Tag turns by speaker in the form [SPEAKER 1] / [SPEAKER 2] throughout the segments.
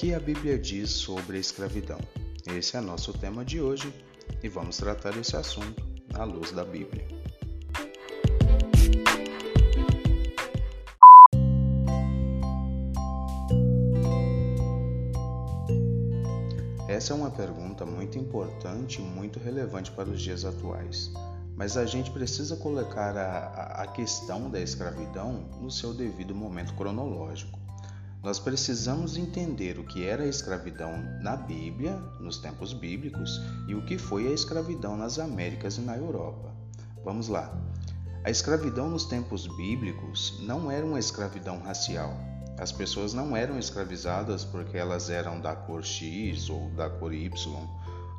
[SPEAKER 1] que a Bíblia diz sobre a escravidão? Esse é nosso tema de hoje e vamos tratar esse assunto à luz da Bíblia. Essa é uma pergunta muito importante e muito relevante para os dias atuais, mas a gente precisa colocar a, a questão da escravidão no seu devido momento cronológico. Nós precisamos entender o que era a escravidão na Bíblia, nos tempos bíblicos, e o que foi a escravidão nas Américas e na Europa. Vamos lá. A escravidão nos tempos bíblicos não era uma escravidão racial. As pessoas não eram escravizadas porque elas eram da cor X ou da cor Y,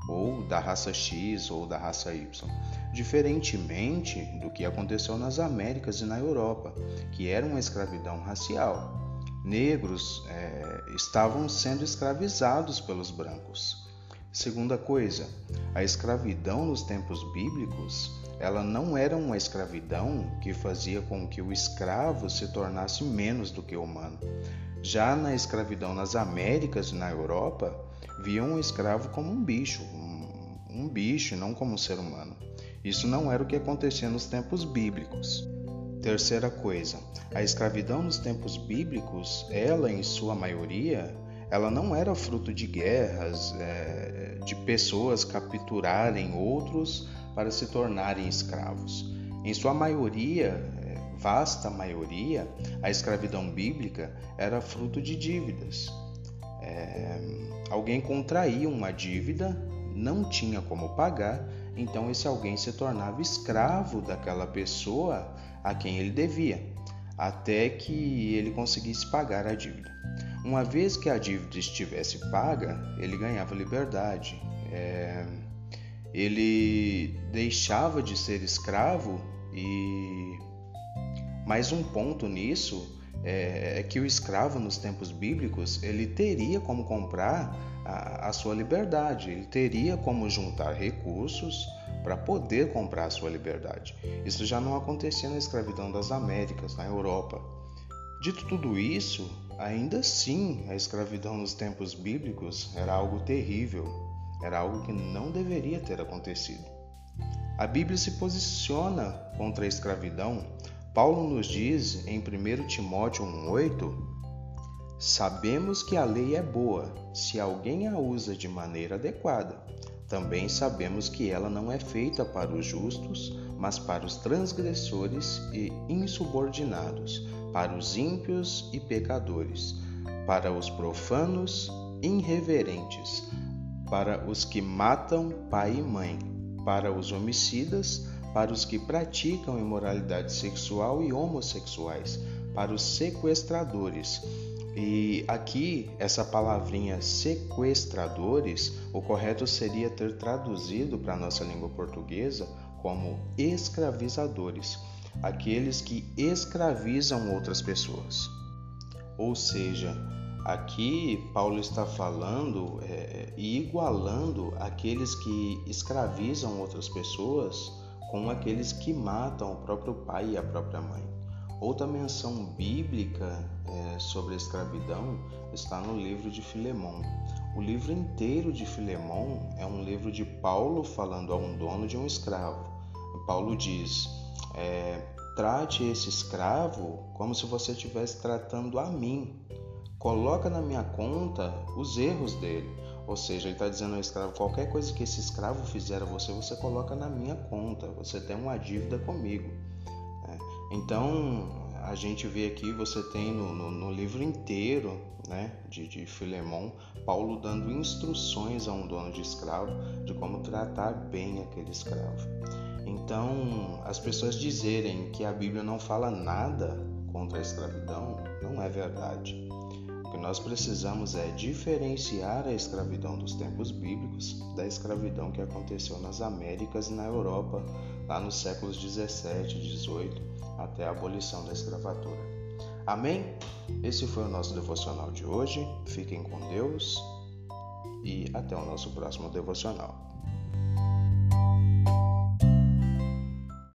[SPEAKER 1] ou da raça X ou da raça Y. Diferentemente do que aconteceu nas Américas e na Europa, que era uma escravidão racial negros é, estavam sendo escravizados pelos brancos. Segunda coisa, a escravidão nos tempos bíblicos, ela não era uma escravidão que fazia com que o escravo se tornasse menos do que humano. Já na escravidão nas Américas e na Europa, viam o escravo como um bicho, um, um bicho, não como um ser humano. Isso não era o que acontecia nos tempos bíblicos. Terceira coisa, a escravidão nos tempos bíblicos, ela em sua maioria, ela não era fruto de guerras, é, de pessoas capturarem outros para se tornarem escravos. Em sua maioria, é, vasta maioria, a escravidão bíblica era fruto de dívidas. É, alguém contraía uma dívida, não tinha como pagar, então esse alguém se tornava escravo daquela pessoa a quem ele devia, até que ele conseguisse pagar a dívida. Uma vez que a dívida estivesse paga, ele ganhava liberdade. É... ele deixava de ser escravo e mais um ponto nisso é, é, que o escravo nos tempos bíblicos ele teria como comprar a, a sua liberdade, ele teria como juntar recursos para poder comprar sua liberdade. Isso já não acontecia na escravidão das Américas, na Europa. Dito tudo isso, ainda assim a escravidão nos tempos bíblicos era algo terrível, era algo que não deveria ter acontecido. A Bíblia se posiciona contra a escravidão. Paulo nos diz em 1 Timóteo 1,8: Sabemos que a lei é boa se alguém a usa de maneira adequada. Também sabemos que ela não é feita para os justos, mas para os transgressores e insubordinados, para os ímpios e pecadores, para os profanos, irreverentes, para os que matam pai e mãe, para os homicidas, para os que praticam imoralidade sexual e homossexuais, para os sequestradores e aqui, essa palavrinha sequestradores, o correto seria ter traduzido para a nossa língua portuguesa como escravizadores, aqueles que escravizam outras pessoas. Ou seja, aqui Paulo está falando é, e igualando aqueles que escravizam outras pessoas com aqueles que matam o próprio pai e a própria mãe. Outra menção bíblica é, sobre a escravidão está no livro de Filemão. O livro inteiro de Filemão é um livro de Paulo falando a um dono de um escravo. Paulo diz: é, trate esse escravo como se você estivesse tratando a mim. Coloca na minha conta os erros dele. Ou seja, ele está dizendo ao escravo: qualquer coisa que esse escravo fizer a você, você coloca na minha conta. Você tem uma dívida comigo. Então, a gente vê aqui, você tem no, no, no livro inteiro né, de, de Filemão, Paulo dando instruções a um dono de escravo de como tratar bem aquele escravo. Então, as pessoas dizerem que a Bíblia não fala nada contra a escravidão não é verdade. Que nós precisamos é diferenciar a escravidão dos tempos bíblicos da escravidão que aconteceu nas Américas e na Europa lá nos séculos 17 e 18 até a abolição da escravatura. Amém? Esse foi o nosso devocional de hoje. Fiquem com Deus e até o nosso próximo devocional.